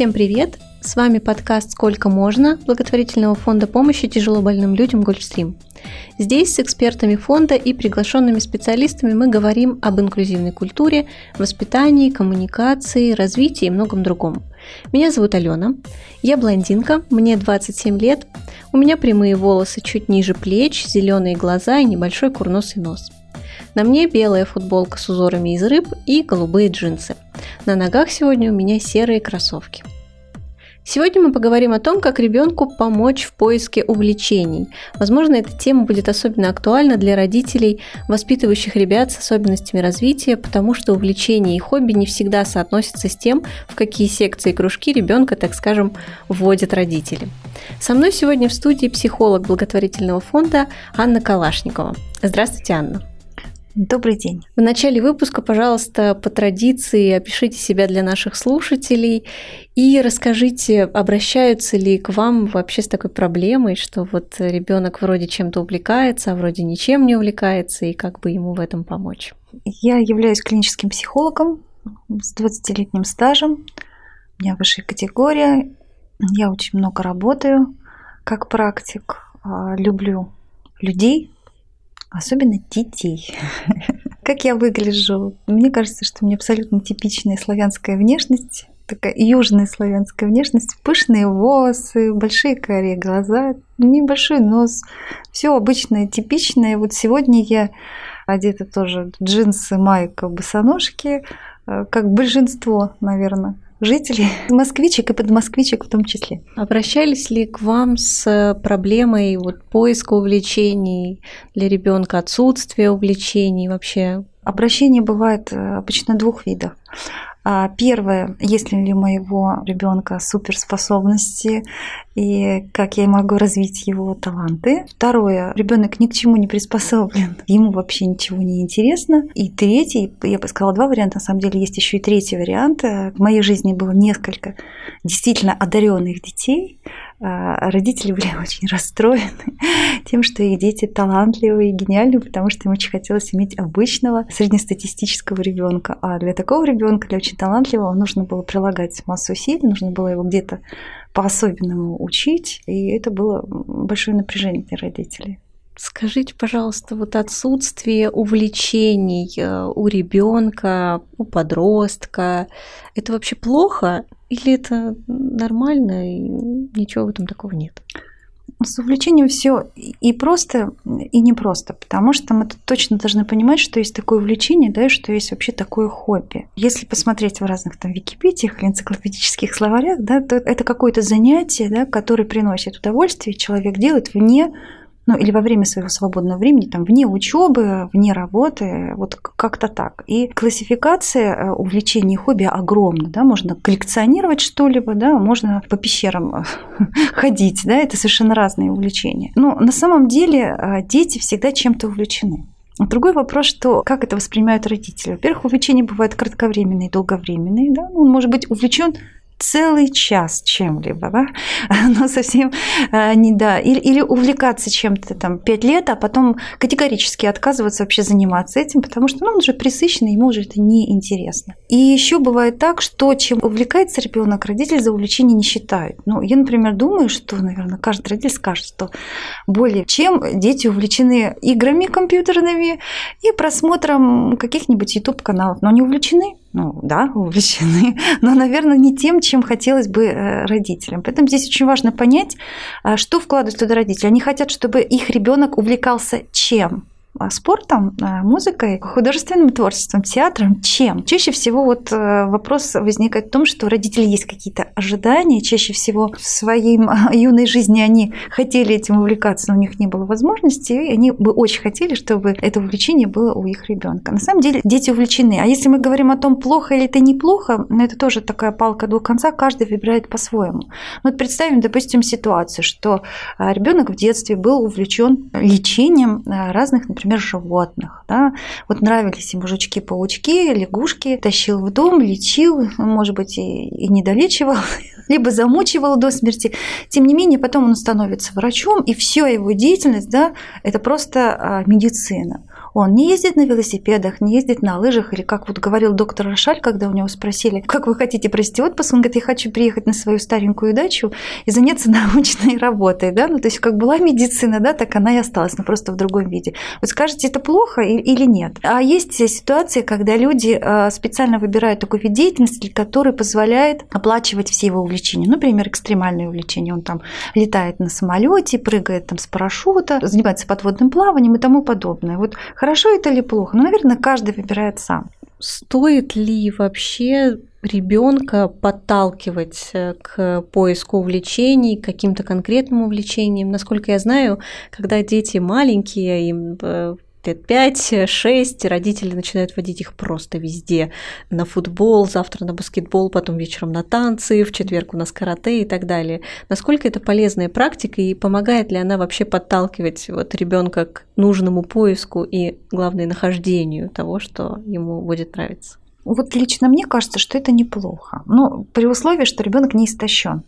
Всем привет! С вами подкаст «Сколько можно» благотворительного фонда помощи тяжело больным людям «Гольфстрим». Здесь с экспертами фонда и приглашенными специалистами мы говорим об инклюзивной культуре, воспитании, коммуникации, развитии и многом другом. Меня зовут Алена, я блондинка, мне 27 лет, у меня прямые волосы чуть ниже плеч, зеленые глаза и небольшой курносый нос. На мне белая футболка с узорами из рыб и голубые джинсы. На ногах сегодня у меня серые кроссовки. Сегодня мы поговорим о том, как ребенку помочь в поиске увлечений. Возможно, эта тема будет особенно актуальна для родителей, воспитывающих ребят с особенностями развития, потому что увлечения и хобби не всегда соотносятся с тем, в какие секции и кружки ребенка, так скажем, вводят родители. Со мной сегодня в студии психолог благотворительного фонда Анна Калашникова. Здравствуйте, Анна. Добрый день. В начале выпуска, пожалуйста, по традиции опишите себя для наших слушателей и расскажите, обращаются ли к вам вообще с такой проблемой, что вот ребенок вроде чем-то увлекается, а вроде ничем не увлекается, и как бы ему в этом помочь? Я являюсь клиническим психологом с 20-летним стажем. У меня высшая категория. Я очень много работаю как практик. А, люблю людей, особенно детей. Как я выгляжу? Мне кажется, что у меня абсолютно типичная славянская внешность, такая южная славянская внешность, пышные волосы, большие карие глаза, небольшой нос, все обычное, типичное. Вот сегодня я одета тоже джинсы, майка, босоножки, э, как большинство, наверное жителей, москвичек и подмосквичек в том числе. Обращались ли к вам с проблемой вот поиска увлечений для ребенка, отсутствия увлечений вообще? Обращение бывает э, обычно двух видов. А, первое, есть ли у моего ребенка суперспособности и как я могу развить его таланты. Второе, ребенок ни к чему не приспособлен, ему вообще ничего не интересно. И третий, я бы сказала два варианта, на самом деле есть еще и третий вариант. В моей жизни было несколько действительно одаренных детей, родители были очень расстроены тем, что их дети талантливые и гениальные, потому что им очень хотелось иметь обычного среднестатистического ребенка. А для такого ребенка, для очень талантливого, нужно было прилагать массу усилий, нужно было его где-то по-особенному учить, и это было большое напряжение для родителей. Скажите, пожалуйста, вот отсутствие увлечений э, у ребенка, у подростка, это вообще плохо или это нормально и ничего в этом такого нет? С увлечением все и просто, и непросто, потому что мы точно должны понимать, что есть такое увлечение, да, и что есть вообще такое хобби. Если посмотреть в разных там википедиях или энциклопедических словарях, да, то это какое-то занятие, да, которое приносит удовольствие, человек делает вне ну или во время своего свободного времени, там, вне учебы, вне работы, вот как-то так. И классификация э, увлечений и хобби огромна, да, можно коллекционировать что-либо, да, можно по пещерам э, ходить, да, это совершенно разные увлечения. Но на самом деле э, дети всегда чем-то увлечены. Другой вопрос, что как это воспринимают родители. Во-первых, увлечения бывают кратковременные, долговременные. Да? Он может быть увлечен целый час чем-либо, да, но совсем а, не да, или, или увлекаться чем-то там пять лет, а потом категорически отказываться вообще заниматься этим, потому что ну, он уже присыщенный, ему уже это неинтересно. И еще бывает так, что чем увлекается ребенок, родители за увлечение не считают. Ну, я, например, думаю, что, наверное, каждый родитель скажет, что более чем дети увлечены играми компьютерными и просмотром каких-нибудь YouTube-каналов, но они увлечены ну да, увлечены, но, наверное, не тем, чем хотелось бы э, родителям. Поэтому здесь очень важно понять, а, что вкладывают туда родители. Они хотят, чтобы их ребенок увлекался чем? А, спортом, а, музыкой, художественным творчеством, театром, чем? Чаще всего вот э, вопрос возникает в том, что у родителей есть какие-то ожидания, чаще всего в своей юной жизни они хотели этим увлекаться, но у них не было возможности, и они бы очень хотели, чтобы это увлечение было у их ребенка. На самом деле дети увлечены. А если мы говорим о том, плохо или это неплохо, ну, это тоже такая палка двух конца, каждый выбирает по-своему. Вот представим, допустим, ситуацию, что а, ребенок в детстве был увлечен лечением разных, например, например, животных. Да? Вот нравились ему жучки-паучки, лягушки, тащил в дом, лечил, может быть, и, и не долечивал, либо замучивал до смерти. Тем не менее, потом он становится врачом, и все его деятельность, да, это просто а, медицина. Он не ездит на велосипедах, не ездит на лыжах, или как вот говорил доктор Рошаль, когда у него спросили, как вы хотите провести отпуск, он говорит, я хочу приехать на свою старенькую дачу и заняться научной работой, да, ну то есть как была медицина, да, так она и осталась, но просто в другом виде. Вы скажете, это плохо или нет? А есть ситуации, когда люди э, специально выбирают такой вид деятельности, который позволяет оплачивать все его увлечения. Например, экстремальные увлечения. Он там летает на самолете, прыгает там с парашюта, занимается подводным плаванием и тому подобное. Вот хорошо это или плохо? Ну, наверное, каждый выбирает сам. Стоит ли вообще ребенка подталкивать э, к поиску увлечений, к каким-то конкретным увлечениям? Насколько я знаю, когда дети маленькие, им э, лет 5-6 родители начинают водить их просто везде. На футбол, завтра на баскетбол, потом вечером на танцы, в четверг у нас карате и так далее. Насколько это полезная практика и помогает ли она вообще подталкивать вот ребенка к нужному поиску и, главное, нахождению того, что ему будет нравиться? Вот лично мне кажется, что это неплохо. Ну, при условии, что ребенок не истощен.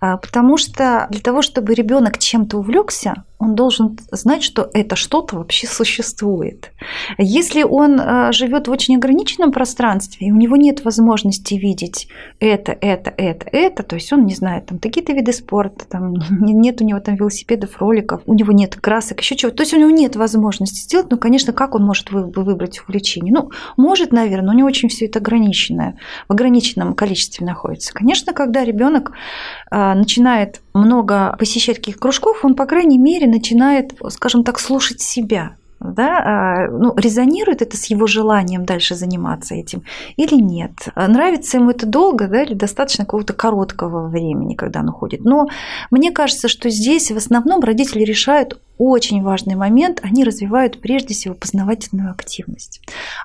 А, потому что для того, чтобы ребенок чем-то увлекся, он должен знать, что это что-то вообще существует. Если он а, живет в очень ограниченном пространстве, и у него нет возможности видеть это, это, это, это, то есть он не знает там какие-то виды спорта, там, нет у него там велосипедов, роликов, у него нет красок, еще чего, то есть у него нет возможности сделать, ну, конечно, как он может выбрать увлечение? Ну, может, наверное, но не очень все это ограниченное, в ограниченном количестве находится. Конечно, когда ребенок начинает много посещать каких кружков, он, по крайней мере, начинает, скажем так, слушать себя да, а, ну, резонирует это с его желанием дальше заниматься этим или нет. Нравится ему это долго, да, или достаточно какого-то короткого времени, когда он уходит. Но мне кажется, что здесь в основном родители решают очень важный момент, они развивают прежде всего познавательную активность.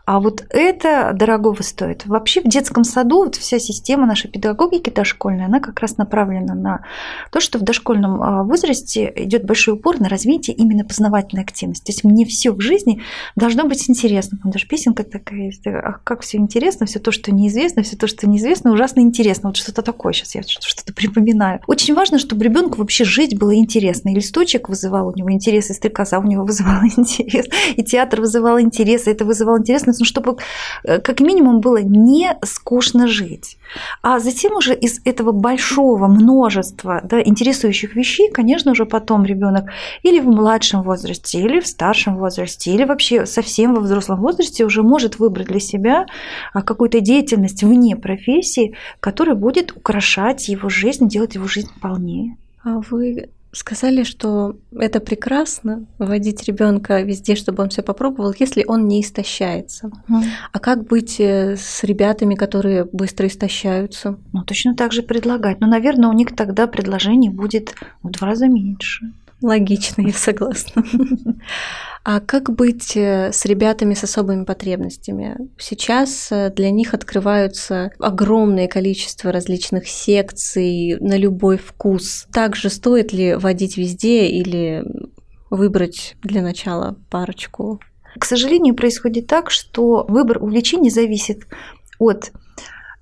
А вот это дорогого стоит. Вообще в детском саду вот вся система нашей педагогики дошкольной, она как раз направлена на то, что в дошкольном а, возрасте идет большой упор на развитие именно познавательной активности. То есть мне все в жизни должно быть интересно. Там даже песенка такая есть. Как все интересно, все то, что неизвестно, все то, что неизвестно, ужасно интересно. Вот что-то такое сейчас я что-то припоминаю. Очень важно, чтобы ребенку вообще жить было интересно. И листочек вызывал у него интерес, и стрекоза у него вызывала интерес, и театр вызывал интерес, и это вызывало интерес, ну, чтобы э, как минимум было не скучно жить. А затем уже из этого большого множества да, интересующих вещей, конечно, уже потом ребенок или в младшем возрасте, или в старшем возрасте, или вообще совсем во взрослом возрасте уже может выбрать для себя а, какую-то деятельность вне профессии, которая будет украшать его жизнь, делать его жизнь полнее. А вы сказали, что это прекрасно вводить ребенка везде, чтобы он все попробовал, если он не истощается. Mm. А как быть э, с ребятами, которые быстро истощаются? Ну, точно так же предлагать. Но, наверное, у них тогда предложений будет в два раза меньше. Логично, я согласна. А как быть э, с ребятами с особыми потребностями? Сейчас э, для них открываются огромное количество различных секций на любой вкус. Также стоит ли водить везде или выбрать для начала парочку? К сожалению, происходит так, что выбор увлечений зависит от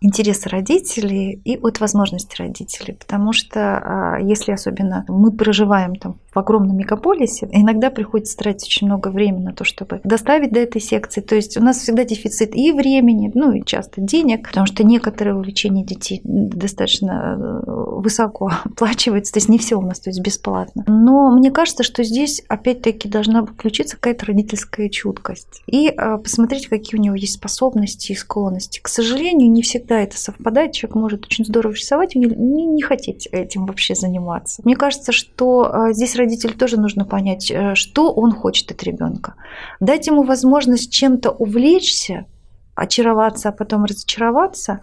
интересы родителей и от возможностей родителей. Потому что а, если особенно мы проживаем там в огромном мегаполисе, иногда приходится тратить очень много времени на то, чтобы доставить до этой секции. То есть у нас всегда дефицит и времени, ну и часто денег, потому что некоторые увлечения детей достаточно э, высоко оплачиваются, то есть не все у нас то есть бесплатно. Но мне кажется, что здесь опять-таки должна включиться какая-то родительская чуткость и а, посмотреть, какие у него есть способности и склонности. К сожалению, не всегда это совпадает. Человек может очень здорово рисовать и не, не хотеть этим вообще заниматься. Мне кажется, что а, здесь родителю тоже нужно понять, э, что он хочет от ребенка. Дать ему возможность чем-то увлечься, очароваться, а потом разочароваться,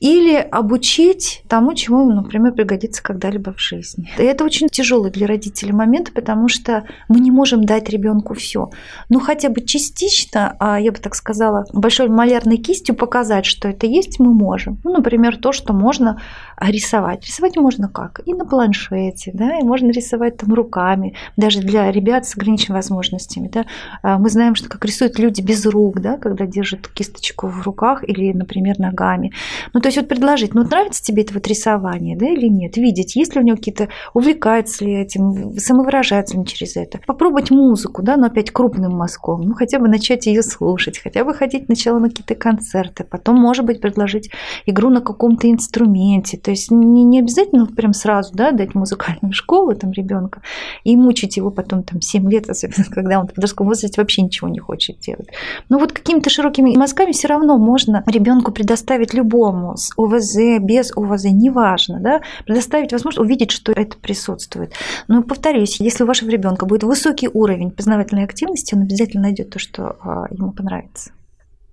или обучить тому, чему ему, например, пригодится когда-либо в жизни. И это очень тяжелый для родителей момент, потому что мы не можем дать ребенку все. Ну, хотя бы частично, а я бы так сказала, большой малярной кистью показать, что это есть, мы можем. Ну, например, то, что можно рисовать. Рисовать можно как? И на планшете, да, и можно рисовать там руками, даже для ребят с ограниченными возможностями, да. А мы знаем, что как рисуют люди без рук, да, когда держат кисточку кисточку в руках или, например, ногами. Ну, то есть вот предложить, ну, нравится тебе это вот рисование, да, или нет, видеть, есть ли у него какие-то, увлекается ли этим, самовыражается ли через это. Попробовать музыку, да, но опять крупным мазком, ну, хотя бы начать ее слушать, хотя бы ходить сначала на какие-то концерты, потом, может быть, предложить игру на каком-то инструменте, то есть не, не обязательно прям сразу, да, дать музыкальную школу там ребенка и мучить его потом там 7 лет, особенно когда он в подростковом возрасте вообще ничего не хочет делать. Но вот какими-то широкими мазками все равно можно ребенку предоставить любому с ОВЗ, без ОВЗ, неважно, да, предоставить возможность увидеть, что это присутствует. Но повторюсь, если у вашего ребенка будет высокий уровень познавательной активности, он обязательно найдет то, что а, ему понравится.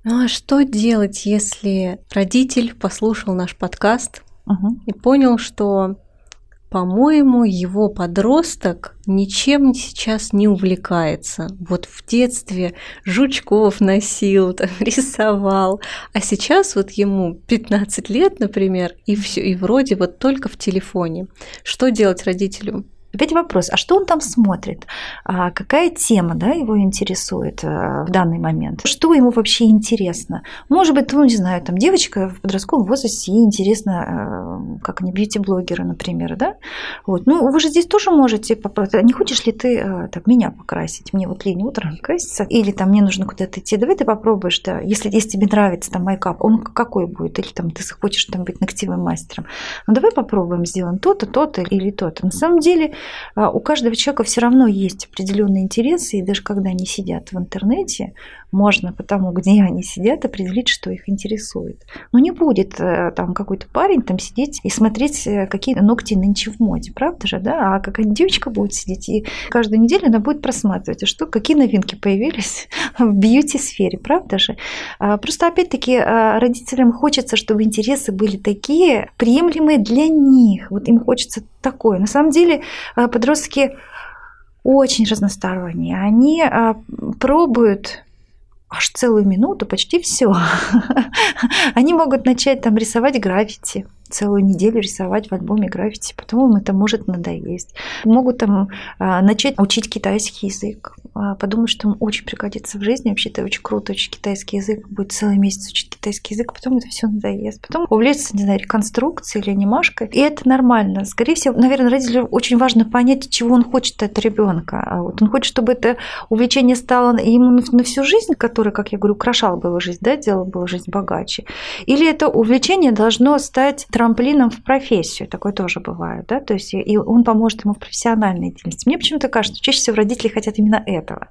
Ну а что делать, если родитель послушал наш подкаст угу. и понял, что по-моему, его подросток ничем сейчас не увлекается. Вот в детстве жучков носил, там, рисовал, а сейчас вот ему 15 лет, например, и все, и вроде вот только в телефоне. Что делать родителю? Опять вопрос, а что он там смотрит? А какая тема да, его интересует э, в данный момент? Что ему вообще интересно? Может быть, ну, не знаю, там девочка в подростковом возрасте, ей интересно, э, как они бьюти-блогеры, например, да? Вот. Ну, вы же здесь тоже можете попробовать. Не хочешь ли ты э, так, меня покрасить? Мне вот лень утром краситься. Или там мне нужно куда-то идти. Давай ты попробуешь, да. Если, если тебе нравится там майкап, он какой будет? Или там ты хочешь там быть ногтевым мастером? Ну, давай попробуем, сделаем то-то, то-то или то-то. На самом деле, а, у каждого человека все равно есть определенные интересы, и даже когда они сидят в интернете, можно потому, где они сидят, определить, что их интересует. Но не будет э, там какой-то парень там сидеть и смотреть, э, какие ногти нынче в моде, правда же, да? А какая девочка будет сидеть и каждую неделю она будет просматривать, а что, какие новинки появились в бьюти-сфере, правда же? А, просто опять-таки а, родителям хочется, чтобы интересы были такие приемлемые для них. Вот им хочется такое. На самом деле а, подростки очень разносторонние. Они пробуют аж целую минуту, почти все. Они могут начать там рисовать граффити, целую неделю рисовать в альбоме граффити, потом им это может надоесть. Могут там а, начать учить китайский язык, а, подумать, что он очень пригодится в жизни, вообще это очень круто учить китайский язык, будет целый месяц учить китайский язык, потом это все надоест. Потом увлечься, не знаю, реконструкцией или анимашкой, и это нормально. Скорее всего, наверное, родителю очень важно понять, чего он хочет от ребенка. А вот он хочет, чтобы это увлечение стало ему на всю жизнь, которое, как я говорю, украшало бы его жизнь, да, делало бы его жизнь богаче. Или это увлечение должно стать трамплином в профессию. Такое тоже бывает, да, то есть и он поможет ему в профессиональной деятельности. Мне почему-то кажется, что чаще всего родители хотят именно этого.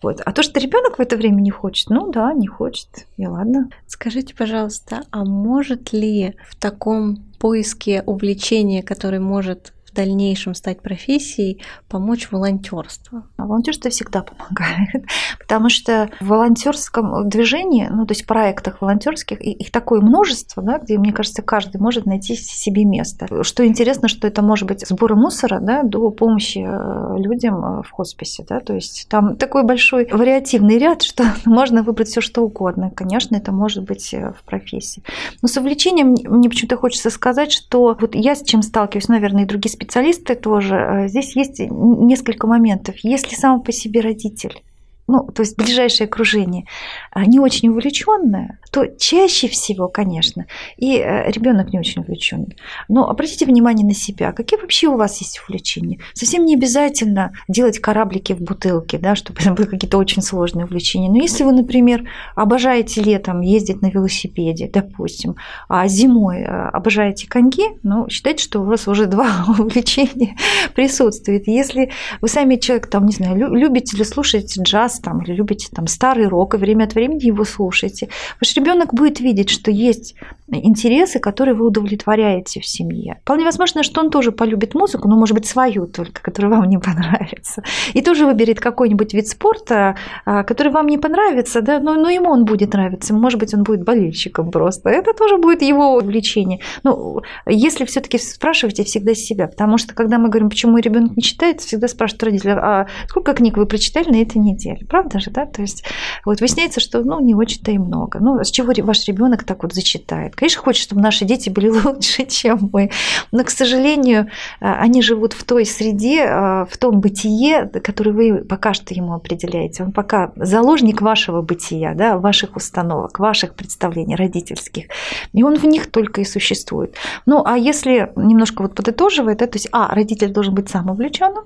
Вот. А то, что ребенок в это время не хочет, ну да, не хочет, и ладно. Скажите, пожалуйста, а может ли в таком поиске увлечения, который может дальнейшем стать профессией, помочь волонтерство? А волонтерство всегда помогает, потому что в волонтерском движении, ну то есть проектах волонтерских, их такое множество, да, где, мне кажется, каждый может найти себе место. Что интересно, что это может быть сборы мусора да, до помощи э, людям э, в хосписе. Да, то есть там такой большой вариативный ряд, что можно выбрать все что угодно. Конечно, это может быть э, в профессии. Но с увлечением мне почему-то хочется сказать, что вот я с чем сталкиваюсь, наверное, и другие специалисты, специалисты тоже, э, здесь есть несколько моментов. Если сам по себе родитель ну, то есть ближайшее окружение, не очень увлеченное, то чаще всего, конечно, и э, ребенок не очень увлеченный. Но обратите внимание на себя, какие вообще у вас есть увлечения. Совсем не обязательно делать кораблики в бутылке, да, чтобы это были какие-то очень сложные увлечения. Но если вы, например, обожаете летом ездить на велосипеде, допустим, а зимой э, обожаете коньки, ну, считайте, что у вас уже два увлечения присутствует. Если вы сами человек, там, не знаю, любите или слушаете джаз, там, или любите там старый рок, и время от времени его слушаете, ребенок будет видеть, что есть интересы, которые вы удовлетворяете в семье. Вполне возможно, что он тоже полюбит музыку, но, может быть, свою только, которая вам не понравится. И тоже выберет какой-нибудь вид спорта, а, который вам не понравится, да, но, но ему он будет нравиться. Может быть, он будет болельщиком просто. Это тоже будет его увлечение. Ну, если все-таки спрашивайте всегда себя, потому что когда мы говорим, почему ребенок не читает, всегда спрашивают родители, а сколько книг вы прочитали на этой неделе? Правда же, да? То есть вот выясняется, что ну, не очень-то и много. Ну, с чего ваш ребенок так вот зачитает? Конечно, хочет, чтобы наши дети были лучше, чем мы. Но, к сожалению, они живут в той среде, в том бытие, которое вы пока что ему определяете. Он пока заложник вашего бытия, да, ваших установок, ваших представлений родительских. И он в них только и существует. Ну, а если немножко вот подытоживает, да, то есть, а, родитель должен быть сам увлеченным,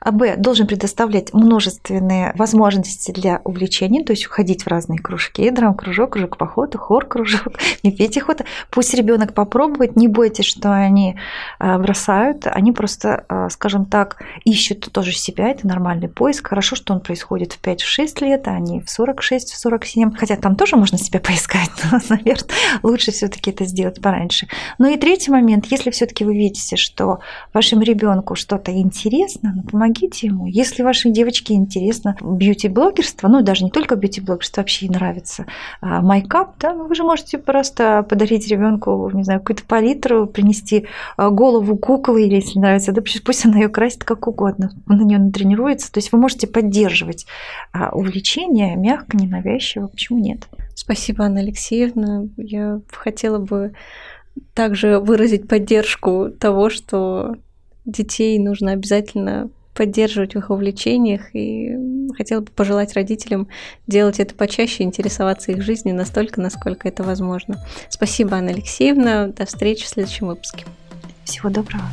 а, б, должен предоставлять множественные возможности для увлечения, то есть уходить в разные кружки, драм-кружок, кружок похода, хор-кружок, не пейте охота. Пусть ребенок попробует, не бойтесь, что они а, бросают, они просто, а, скажем так, ищут тоже себя, это нормальный поиск. Хорошо, что он происходит в 5-6 лет, а не в 46-47, хотя там тоже можно себя поискать, но, наверное, лучше все таки это сделать пораньше. Ну и третий момент, если все таки вы видите, что вашему ребенку что-то интересно, ну, помогите ему. Если вашей девочке интересно бьюти-блогерство, ну даже не только бьюти-блогерство, вообще нравится а, майкап, да, ну, вы же можете просто подарить ребенку, не знаю, какую-то палитру, принести а, голову куклы, или если нравится, да, пусть она ее красит как угодно, он на нее натренируется. То есть вы можете поддерживать а, увлечение мягко, ненавязчиво, почему нет? Спасибо, Анна Алексеевна. Я хотела бы также выразить поддержку того, что детей нужно обязательно поддерживать в их увлечениях и хотела бы пожелать родителям делать это почаще, интересоваться их жизнью настолько, насколько это возможно. Спасибо, Анна Алексеевна. До встречи в следующем выпуске. Всего доброго.